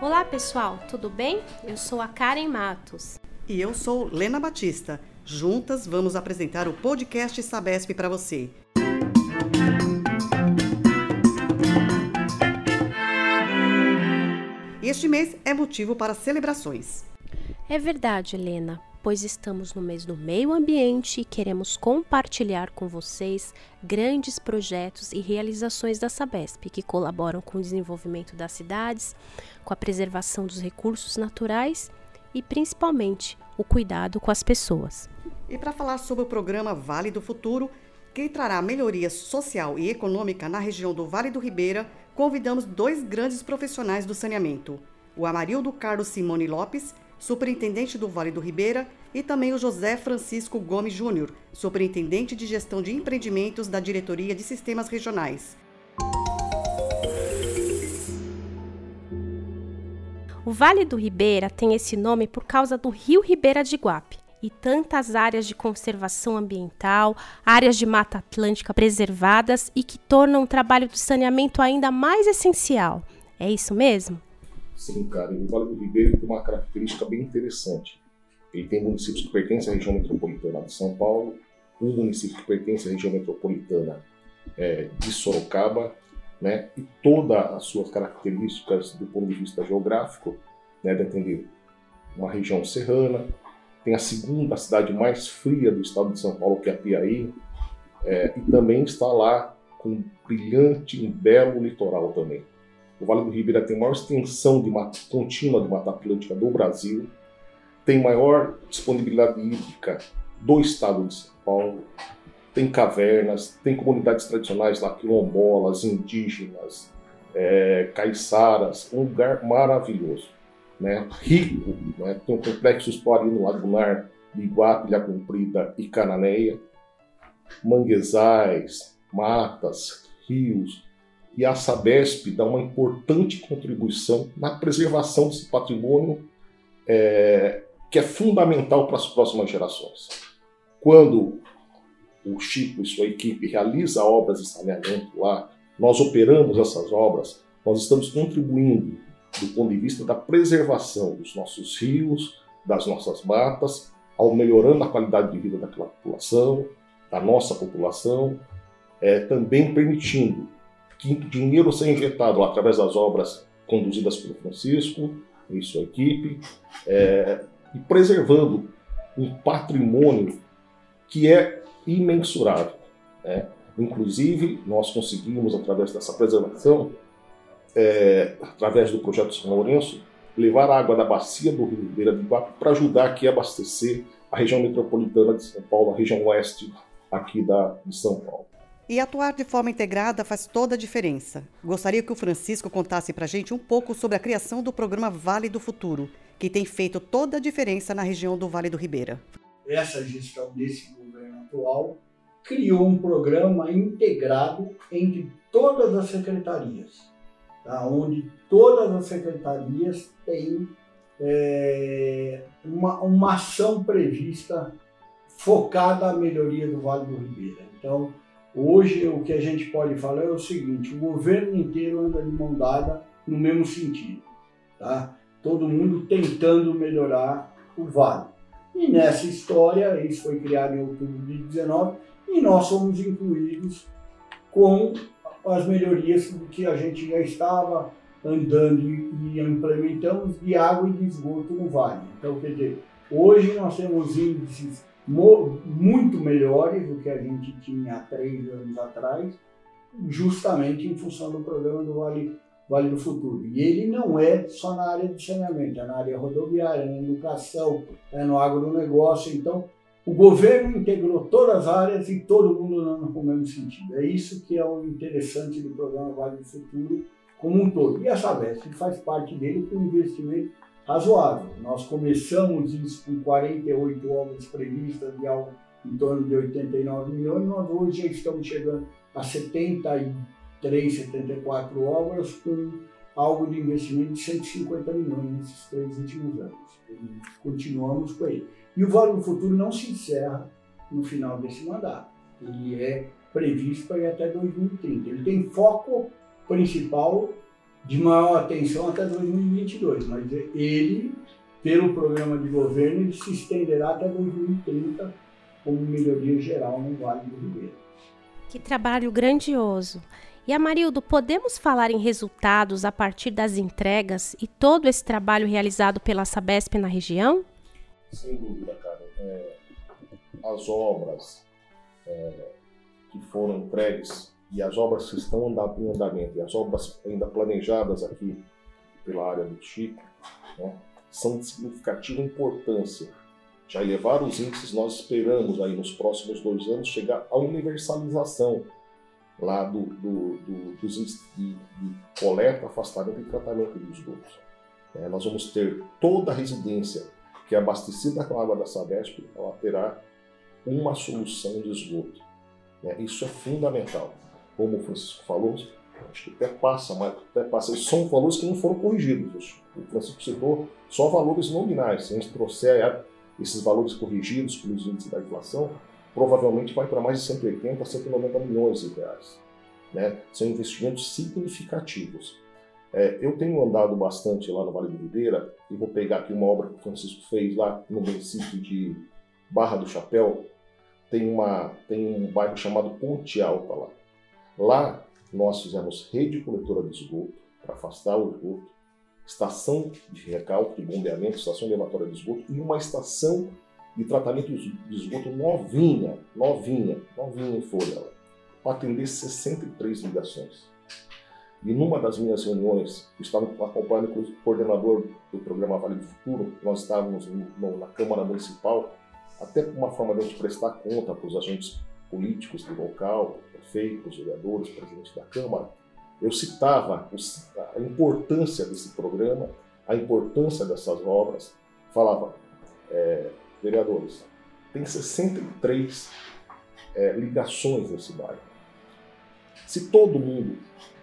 Olá pessoal, tudo bem? Eu sou a Karen Matos. E eu sou Lena Batista. Juntas vamos apresentar o podcast Sabesp para você. Este mês é motivo para celebrações. É verdade, Helena, pois estamos no mês do meio ambiente e queremos compartilhar com vocês grandes projetos e realizações da Sabesp que colaboram com o desenvolvimento das cidades, com a preservação dos recursos naturais e principalmente o cuidado com as pessoas. E para falar sobre o programa Vale do Futuro, que trará melhoria social e econômica na região do Vale do Ribeira, convidamos dois grandes profissionais do saneamento: o Amarildo Carlos Simone Lopes, superintendente do Vale do Ribeira, e também o José Francisco Gomes Júnior, superintendente de gestão de empreendimentos da Diretoria de Sistemas Regionais. O Vale do Ribeira tem esse nome por causa do Rio Ribeira de Guape e tantas áreas de conservação ambiental, áreas de mata atlântica preservadas e que tornam o trabalho do saneamento ainda mais essencial. É isso mesmo? Sim, cara. o Vale do Ribeiro tem uma característica bem interessante. Ele tem municípios que pertencem à região metropolitana de São Paulo, um município que pertence à região metropolitana é, de Sorocaba, né, e todas as suas características do ponto de vista geográfico, né, de uma região serrana, tem a segunda cidade mais fria do estado de São Paulo, que é Piaí, é, e também está lá com um brilhante e belo litoral também. O Vale do Ribeira tem maior extensão de mata, contínua de Mata Atlântica do Brasil, tem maior disponibilidade hídrica do estado de São Paulo, tem cavernas, tem comunidades tradicionais lá, quilombolas, indígenas, é, caiçaras, um lugar maravilhoso né, rico, né, tem um complexo explorino lagunar de Iguape, Ilha Comprida e Cananéia, manguezais, matas, rios, e a Sabesp dá uma importante contribuição na preservação desse patrimônio é, que é fundamental para as próximas gerações. Quando o Chico e sua equipe realiza obras de saneamento lá, nós operamos essas obras, nós estamos contribuindo do ponto de vista da preservação dos nossos rios, das nossas matas, ao melhorando a qualidade de vida daquela população, da nossa população, é, também permitindo dinheiro seja injetado através das obras conduzidas pelo Francisco e sua equipe, é, e preservando um patrimônio que é imensurável. Né? Inclusive, nós conseguimos, através dessa preservação, é, através do projeto São Lourenço, levar a água da bacia do Rio Ribeira de Iguape para ajudar aqui a abastecer a região metropolitana de São Paulo, a região oeste aqui da, de São Paulo. E atuar de forma integrada faz toda a diferença. Gostaria que o Francisco contasse para a gente um pouco sobre a criação do programa Vale do Futuro, que tem feito toda a diferença na região do Vale do Ribeira. Essa gestão desse governo atual criou um programa integrado entre todas as secretarias tá? onde todas as secretarias têm é, uma, uma ação prevista focada à melhoria do Vale do Ribeira. Então, hoje o que a gente pode falar é o seguinte: o governo inteiro anda de mão dada no mesmo sentido, tá? Todo mundo tentando melhorar o Vale. E nessa história, isso foi criado em outubro de 19 e nós fomos incluídos com as melhorias que a gente já estava andando e implementamos de água e de esgoto no vale. Então, quer dizer, hoje nós temos índices muito melhores do que a gente tinha há três anos atrás, justamente em função do programa do Vale, vale do Futuro. E ele não é só na área de saneamento, é na área rodoviária, na educação, é no agronegócio. Então, o governo integrou todas as áreas e todo mundo andando com o mesmo sentido. É isso que é o interessante do programa Vale do Futuro como um todo. E a Sabesp faz parte dele com investimento razoável. Nós começamos isso com 48 obras previstas de algo em torno de 89 milhões, nós hoje já estamos chegando a 73, 74 obras com algo de investimento de 150 milhões nesses três últimos anos. E continuamos com ele. E o Vale do Futuro não se encerra no final desse mandato. Ele é previsto para ir até 2030. Ele tem foco principal de maior atenção até 2022, mas ele, pelo programa de governo, ele se estenderá até 2030 como melhoria geral no Vale do Ribeira. Que trabalho grandioso! E Amarildo, podemos falar em resultados a partir das entregas e todo esse trabalho realizado pela Sabesp na região? Sem dúvida, cara. É, as obras é, que foram entregues e as obras que estão em andamento e as obras ainda planejadas aqui pela área do Chico né, são de significativa importância. Já elevar os índices, nós esperamos aí nos próximos dois anos chegar à universalização lá do, do, do dos índices de, de, coleta, afastamento e tratamento de esgotos. É, nós vamos ter toda a residência que é abastecida com água da Sabesp, ela terá uma solução de esgoto. É, isso é fundamental. Como o Francisco falou, acho que até passa, mas até passa. Esses são valores que não foram corrigidos. O Francisco citou só valores nominais. Se a gente trouxer esses valores corrigidos pelos índices da inflação, provavelmente vai para mais de 180 a 190 milhões de reais. Né? São investimentos significativos. É, eu tenho andado bastante lá no Vale do Ribeira e vou pegar aqui uma obra que o Francisco fez lá no município de Barra do Chapéu, tem, uma, tem um bairro chamado Ponte Alta lá. Lá nós fizemos rede coletora de esgoto para afastar o esgoto, estação de recalque, de bombeamento, estação elevatória de esgoto e uma estação de tratamento de esgoto novinha, novinha, novinha em folha, para atender 63 ligações. E numa das minhas reuniões, eu estava acompanhando o coordenador do programa Vale do Futuro, nós estávamos na Câmara Municipal até uma forma de a gente prestar conta para os agentes políticos do local, prefeitos, vereadores, presidente da Câmara, eu citava a importância desse programa, a importância dessas obras, falava, é, vereadores, tem 63 é, ligações nesse bairro. Se todo mundo,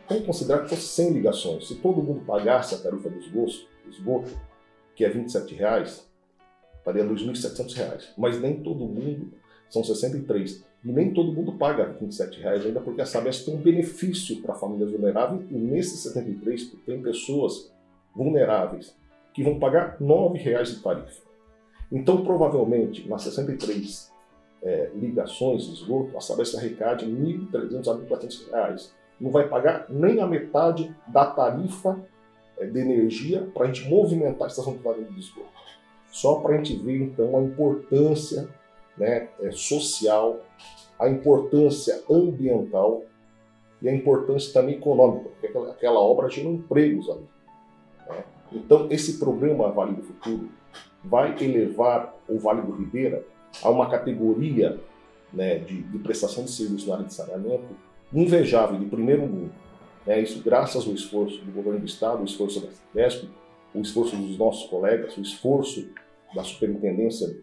vamos considerar que fosse 100 ligações, se todo mundo pagasse a tarifa do esgoto, esgoto que é 27 reais, estaria R$ 2.700. Mas nem todo mundo, são 63, e nem todo mundo paga 27 reais ainda, porque a Sabesp tem um benefício para famílias vulneráveis, e nesses 73 tem pessoas vulneráveis que vão pagar R$ 9,00 de tarifa. Então, provavelmente, nas 63 é, ligações de esgoto, a Sabesp arrecade R$ 1.300 a 1.400 reais. Não vai pagar nem a metade da tarifa é, de energia para a gente movimentar a estação de de esgoto. Só para a gente ver, então, a importância né, é, social, a importância ambiental e a importância também econômica, porque aquela, aquela obra gera empregos ali. Né? Então, esse programa Vale do Futuro vai elevar o Vale do Ribeira a uma categoria né, de, de, prestação de serviço na área de saneamento invejável, de primeiro mundo. É isso graças ao esforço do governo do Estado, o esforço da CESP, o esforço dos nossos colegas, o esforço da Superintendência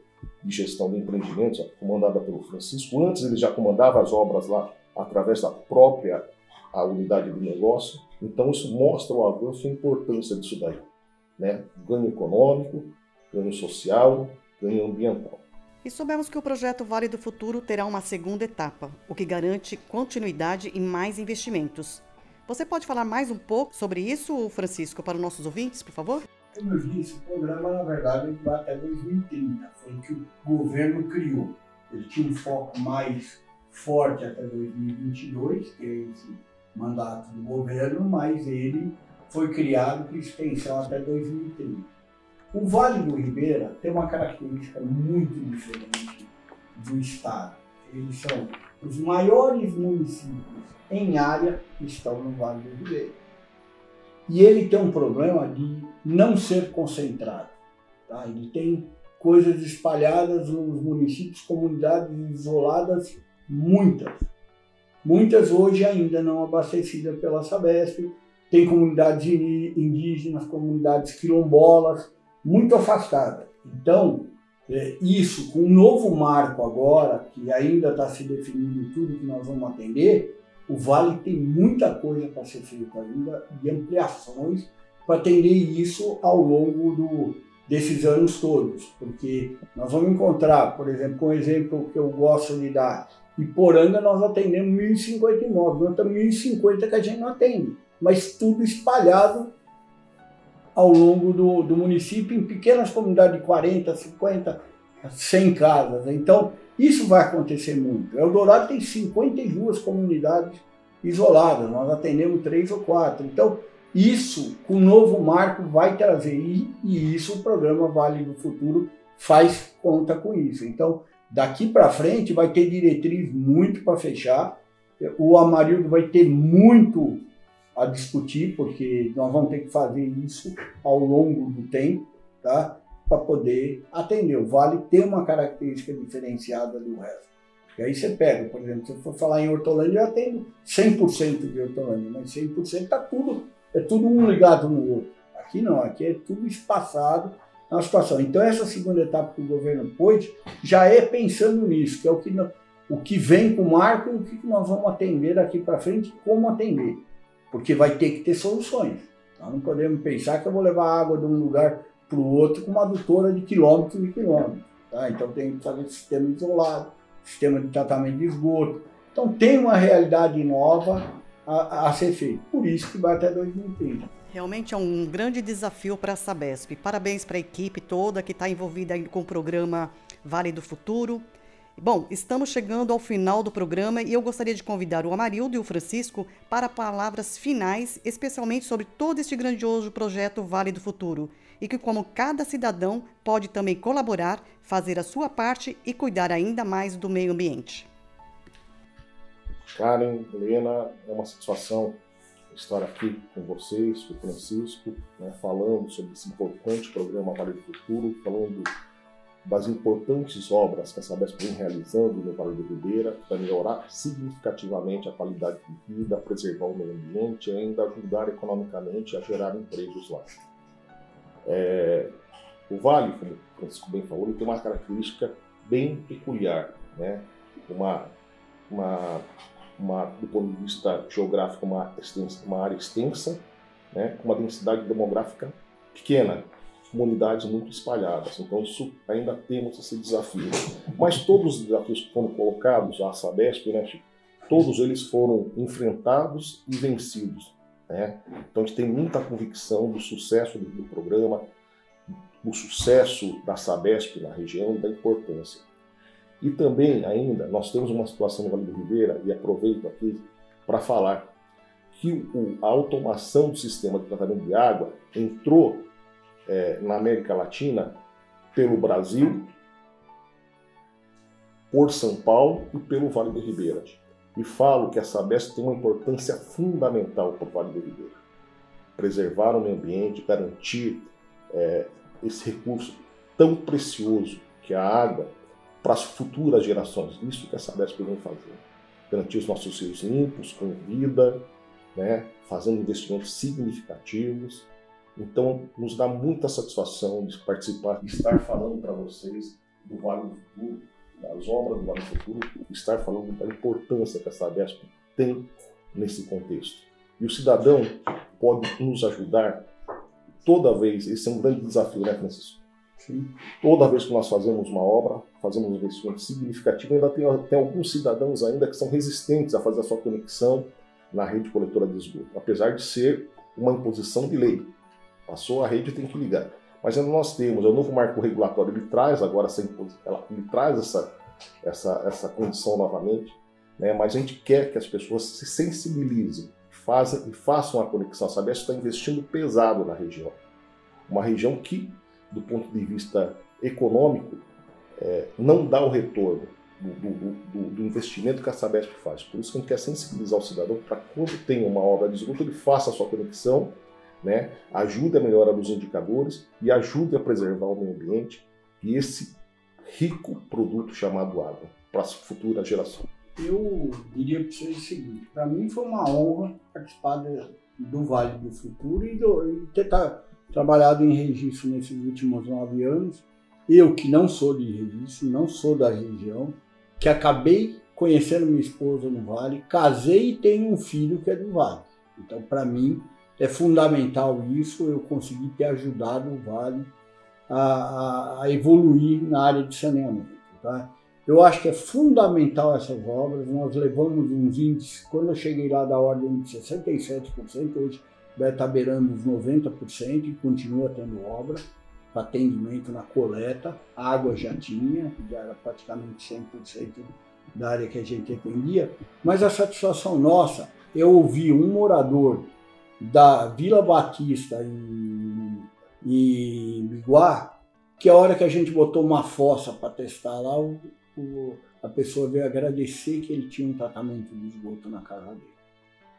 de Gestão de Empreendimentos, comandada pelo Francisco. Antes ele já comandava as obras lá através da própria a unidade do negócio. Então isso mostra o avanço e a importância disso daí. Né? Ganho econômico, ganho social, ganho ambiental. E soubemos que o projeto Vale do Futuro terá uma segunda etapa, o que garante continuidade e mais investimentos. Você pode falar mais um pouco sobre isso, Francisco, para os nossos ouvintes, por favor? Como eu disse, o programa, na verdade, vai até 2030. Foi o que o governo criou. Ele tinha um foco mais forte até 2022, que é esse mandato do governo, mas ele foi criado com extensão até 2030. O Vale do Ribeira tem uma característica muito diferente do estado. Eles são os maiores municípios em área que estão no Vale do Ribeira. E ele tem um problema de não ser concentrado. Tá? Ele tem coisas espalhadas nos municípios, comunidades isoladas, muitas. Muitas hoje ainda não abastecidas pela Sabesp. Tem comunidades indígenas, comunidades quilombolas, muito afastadas. Então, é, isso, com um novo marco agora, que ainda está se definindo tudo que nós vamos atender, o Vale tem muita coisa para ser feita ainda e ampliações para atender isso ao longo do, desses anos todos, porque nós vamos encontrar, por exemplo, um exemplo que eu gosto de dar, Iporanga nós atendemos 1.050 imóveis, temos 1.050 que a gente não atende, mas tudo espalhado ao longo do, do município, em pequenas comunidades de 40, 50, 100 casas. Então, isso vai acontecer muito. Eldorado tem 52 comunidades isoladas, nós atendemos três ou quatro. Então, isso, com o novo marco, vai trazer, e, e isso o programa Vale do Futuro faz conta com isso. Então, daqui para frente vai ter diretriz muito para fechar. O Amarildo vai ter muito a discutir, porque nós vamos ter que fazer isso ao longo do tempo, tá? Para poder atender. O Vale tem uma característica diferenciada do resto. E aí você pega, por exemplo, se eu for falar em Hortolândia, eu atendo 100% de Hortolândia, mas 100% está tudo, é tudo um ligado no outro. Aqui não, aqui é tudo espaçado na situação. Então essa segunda etapa que o governo pôs já é pensando nisso, que é o que, o que vem com o marco e o que nós vamos atender daqui para frente, como atender porque vai ter que ter soluções. Nós não podemos pensar que eu vou levar água de um lugar para o outro com uma adutora de quilômetros e quilômetros. Tá? Então tem que fazer sistema isolado, sistema de tratamento de esgoto. Então tem uma realidade nova a, a ser feita. Por isso que vai até 2030. Realmente é um grande desafio para a Sabesp. Parabéns para a equipe toda que está envolvida com o programa Vale do Futuro. Bom, estamos chegando ao final do programa e eu gostaria de convidar o Amarildo e o Francisco para palavras finais, especialmente sobre todo este grandioso projeto Vale do Futuro e que, como cada cidadão, pode também colaborar, fazer a sua parte e cuidar ainda mais do meio ambiente. Karen, Helena, é uma satisfação estar aqui com vocês, com o Francisco, né, falando sobre esse importante programa Vale do Futuro, falando das importantes obras que a Sabesp vem realizando no Vale do Ribeira para melhorar significativamente a qualidade de vida, preservar o meio ambiente e ainda ajudar economicamente a gerar empregos lá. É, o Vale, como o Francisco bem falou, ele tem uma característica bem peculiar, né? uma, uma, uma, do ponto de vista geográfico, uma, extensa, uma área extensa, né? com uma densidade demográfica pequena, comunidades muito espalhadas. Então, isso ainda temos esse desafio. Mas todos os desafios que foram colocados à Sabesp, né, todos eles foram enfrentados e vencidos. Né? Então, a gente tem muita convicção do sucesso do, do programa, do sucesso da Sabesp na região e da importância. E também, ainda, nós temos uma situação no Vale do Ribeira, e aproveito aqui para falar que a automação do sistema de tratamento de água entrou é, na América Latina pelo Brasil, por São Paulo e pelo Vale do Ribeira. E falo que a Sabesp tem uma importância fundamental para o Vale do Ribeira. Preservar o meio ambiente, garantir é, esse recurso tão precioso que é a água para as futuras gerações. Isso que a Sabesp vem fazer. Garantir os nossos rios limpos, com vida, né, fazendo investimentos significativos então, nos dá muita satisfação de participar, de estar falando para vocês do Vale do Futuro, das obras do Vale do Futuro, estar falando da importância que a Sabesp tem nesse contexto. E o cidadão pode nos ajudar toda vez, esse é um grande desafio, né, Francisco? Sim. Toda vez que nós fazemos uma obra, fazemos um investimento significativo, ainda tem, tem alguns cidadãos ainda que são resistentes a fazer a sua conexão na rede coletora de esgoto, apesar de ser uma imposição de lei. Passou a rede tem que ligar. Mas nós temos, é o novo marco regulatório, ele traz agora essa imposição, ele traz essa, essa, essa condição novamente, né? mas a gente quer que as pessoas se sensibilizem fazem, e façam a conexão. A Sabesp está investindo pesado na região. Uma região que, do ponto de vista econômico, é, não dá o retorno do, do, do, do, investimento que a Sabesp faz. Por isso que a gente quer sensibilizar o cidadão para quando tem uma obra de esgoto, ele faça a sua conexão né? ajude a melhorar os indicadores e ajude a preservar o meio ambiente e esse rico produto chamado água para as futuras gerações. Eu diria para vocês o seguinte: para mim foi uma honra participar do Vale do Futuro e, do, e ter tá, trabalhado em registro nesses últimos nove anos. Eu, que não sou de registro, não sou da região, que acabei conhecendo minha esposa no Vale, casei e tenho um filho que é do Vale. Então, para mim, é fundamental isso, eu consegui ter ajudado o Vale a, a, evoluir na área de saneamento. Tá? Eu acho que é fundamental essas obras. Nós levamos uns índices, quando eu cheguei lá, da ordem de 67%, hoje deve estar beirando os 90% e continua tendo obra para atendimento na coleta. água já tinha, já era praticamente 100% da área que a gente atendia. Mas a satisfação nossa, eu ouvi um morador da Vila Batista em, em Biguá, que a hora que a gente botou uma fossa para testar lá, o, o, a pessoa veio agradecer que ele tinha um tratamento de esgoto na casa dele.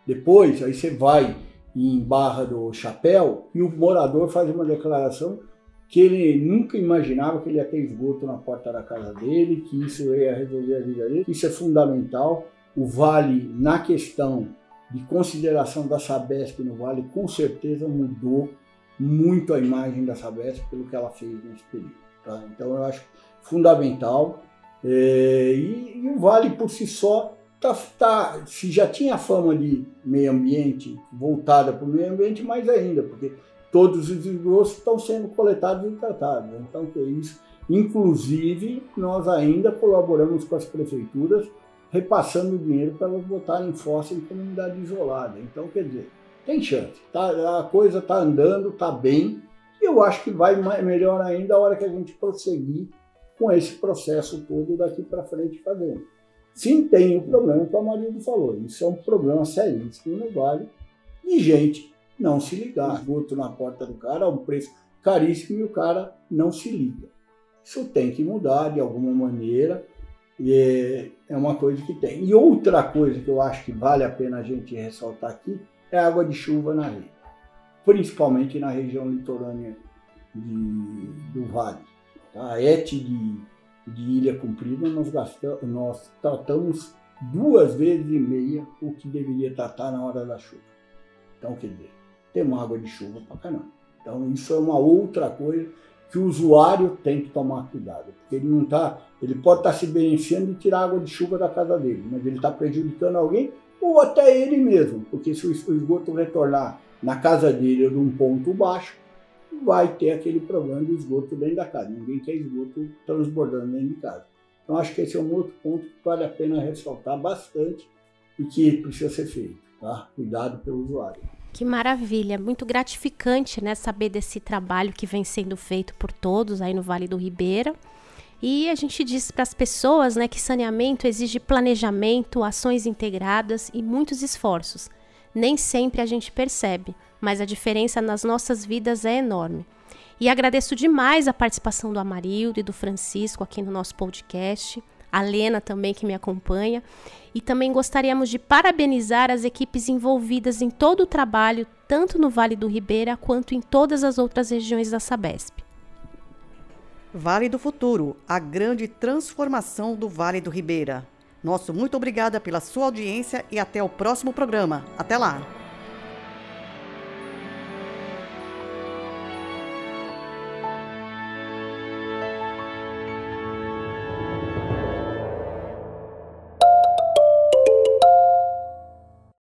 Depois, aí você vai em Barra do Chapéu e o morador faz uma declaração que ele nunca imaginava que ele ia ter esgoto na porta da casa dele, que isso ia resolver a vida dele. Isso é fundamental. O Vale, na questão de consideração da Sabesp no Vale, com certeza mudou muito a imagem da Sabesp pelo que ela fez nesse período. Tá? Então eu acho fundamental. É, e, e, o Vale por si só tá, tá, se já tinha fama de meio ambiente voltada para o meio ambiente, mais ainda, porque todos os esgostos estão sendo coletados e tratados. Então, que é isso. Inclusive, nós ainda colaboramos com as prefeituras, repassando dinheiro para elas botarem fossa em comunidade isolada. Então, quer dizer, tem chance. Tá, a coisa está andando, está bem, e eu acho que vai melhor ainda a hora que a gente prosseguir com esse processo todo daqui para frente fazendo. Sim, tem o problema que o Amarildo falou. Isso é um problema seríssimo no Vale de gente não se ligar. Esgoto na porta do cara a um preço caríssimo e o cara não se liga. Isso tem que mudar de alguma maneira. E é uma coisa que tem. E outra coisa que eu acho que vale a pena a gente ressaltar aqui é a água de chuva na rede, principalmente na região litorânea de, do Vale. Tá? A ET de de Ilha Comprida, nós, gastamos, nós tratamos duas vezes e meia o que deveria tratar na hora da chuva. Então, quer dizer, temos água de chuva para caramba. Então, isso é uma outra coisa que o usuário tem que tomar cuidado, porque ele não tá, ele pode estar se beneficiando de tirar água de chuva da casa dele, mas ele está prejudicando alguém ou até ele mesmo, porque se o esgoto retornar na casa dele de um ponto baixo, vai ter aquele problema de esgoto dentro da casa. Ninguém quer esgoto transbordando dentro de casa. Então, acho que esse é um outro ponto que vale a pena ressaltar bastante e que precisa ser feito. Tá? Cuidado pelo usuário. Que maravilha, muito gratificante né, saber desse trabalho que vem sendo feito por todos aí no Vale do Ribeira. E a gente diz para as pessoas né, que saneamento exige planejamento, ações integradas e muitos esforços. Nem sempre a gente percebe, mas a diferença nas nossas vidas é enorme. E agradeço demais a participação do Amarildo e do Francisco aqui no nosso podcast, a Lena também que me acompanha, e também gostaríamos de parabenizar as equipes envolvidas em todo o trabalho, tanto no Vale do Ribeira quanto em todas as outras regiões da Sabesp. Vale do Futuro, a grande transformação do Vale do Ribeira. Nosso muito obrigada pela sua audiência e até o próximo programa. Até lá!